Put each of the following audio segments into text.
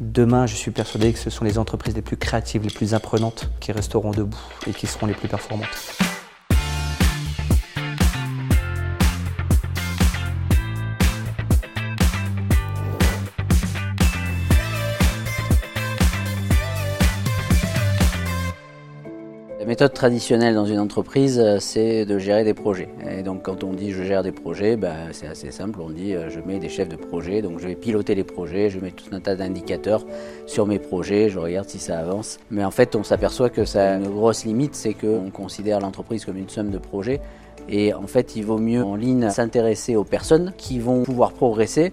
Demain, je suis persuadé que ce sont les entreprises les plus créatives, les plus apprenantes qui resteront debout et qui seront les plus performantes. La méthode traditionnelle dans une entreprise, euh, c'est de gérer des projets. Et donc quand on dit je gère des projets, bah, c'est assez simple, on dit euh, je mets des chefs de projet, donc je vais piloter les projets, je mets tout un tas d'indicateurs sur mes projets, je regarde si ça avance. Mais en fait on s'aperçoit que ça a une grosse limite, c'est qu'on considère l'entreprise comme une somme de projets. Et en fait il vaut mieux en ligne s'intéresser aux personnes qui vont pouvoir progresser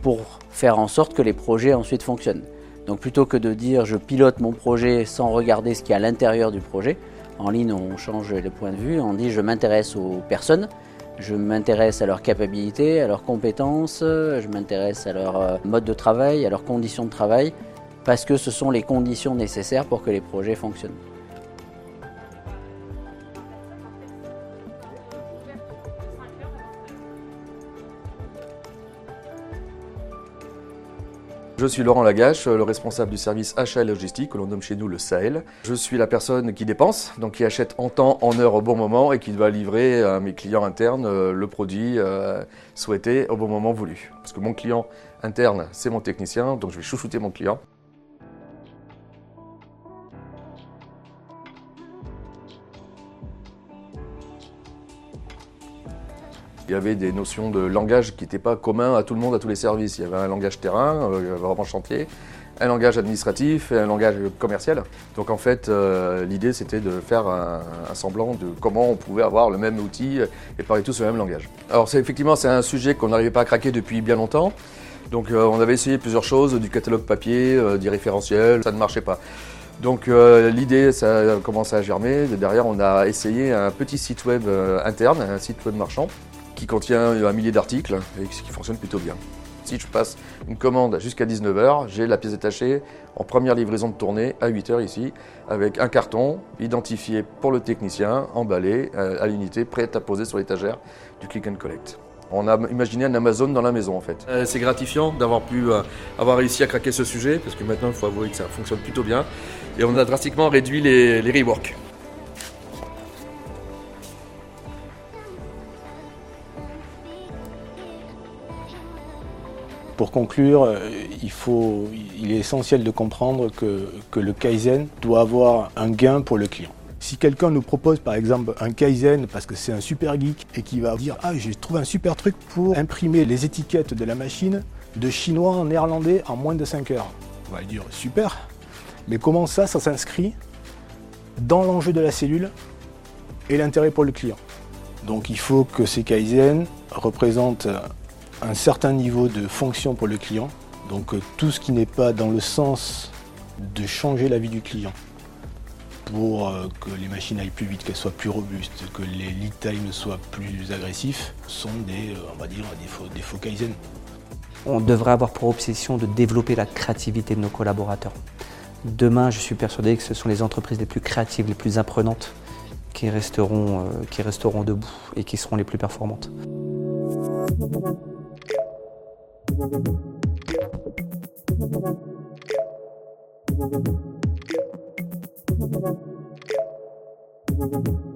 pour faire en sorte que les projets ensuite fonctionnent. Donc plutôt que de dire je pilote mon projet sans regarder ce qu'il y a à l'intérieur du projet, en ligne, on change les points de vue, on dit je m'intéresse aux personnes, je m'intéresse à leurs capacités, à leurs compétences, je m'intéresse à leur euh, mode de travail, à leurs conditions de travail, parce que ce sont les conditions nécessaires pour que les projets fonctionnent. Je suis Laurent Lagache, le responsable du service achat et logistique que l'on nomme chez nous le Sahel. Je suis la personne qui dépense, donc qui achète en temps, en heure au bon moment et qui doit livrer à mes clients internes euh, le produit euh, souhaité au bon moment voulu. Parce que mon client interne, c'est mon technicien, donc je vais chouchouter mon client. Il y avait des notions de langage qui n'étaient pas communs à tout le monde, à tous les services. Il y avait un langage terrain, euh, vraiment chantier, un langage administratif et un langage commercial. Donc en fait, euh, l'idée c'était de faire un, semblant de comment on pouvait avoir le même outil et parler tous le même langage. Alors c'est effectivement c'est un sujet qu'on n'arrivait pas à craquer depuis bien longtemps. Donc euh, on avait essayé plusieurs choses, du catalogue papier, du référentiel, ça ne marchait pas. Donc l'idée, ça a commencé à germer. Derrière, on a essayé un petit site web interne, un site web marchand, qui contient un millier d'articles et qui fonctionne plutôt bien. Si je passe une commande jusqu'à 19h, j'ai la pièce détachée en première livraison de tournée à 8h ici, avec un carton identifié pour le technicien, emballé euh, à l'unité, prêt à poser sur l'étagère du click and collect. On a imaginé un Amazon dans la maison en fait. Euh, c'est gratifiant d'avoir pu euh, avoir réussi à craquer ce sujet, parce que maintenant il faut avouer que ça fonctionne plutôt bien. Et on a drastiquement réduit les, les reworks. Pour conclure, euh, il, faut, il est essentiel de comprendre que, que le Kaizen doit avoir un gain pour le client. Si quelqu'un nous propose par exemple un Kaizen parce que c'est un super geek et qui va dire Ah, j'ai trouvé un super truc pour imprimer les étiquettes de la machine de chinois en néerlandais en moins de 5 heures. On va dire Super, mais comment ça, ça s'inscrit dans l'enjeu de la cellule et l'intérêt pour le client? Donc il faut que ces Kaizen représentent un certain niveau de fonction pour le client. Donc euh, tout ce qui n'est pas dans le sens de changer la vie du client pour euh, que les machines aillent plus vite, qu'elles soient plus robustes, que les lead times soient plus agressifs, sont des, euh, on va dire, des faux, Kaizen. On devrait avoir pour obsession de développer la créativité de nos collaborateurs. Demain, je suis persuadé que ce sont les entreprises les plus créatives, les plus apprenantes qui resteront, qui resteront debout et qui seront les plus performantes. Thank you.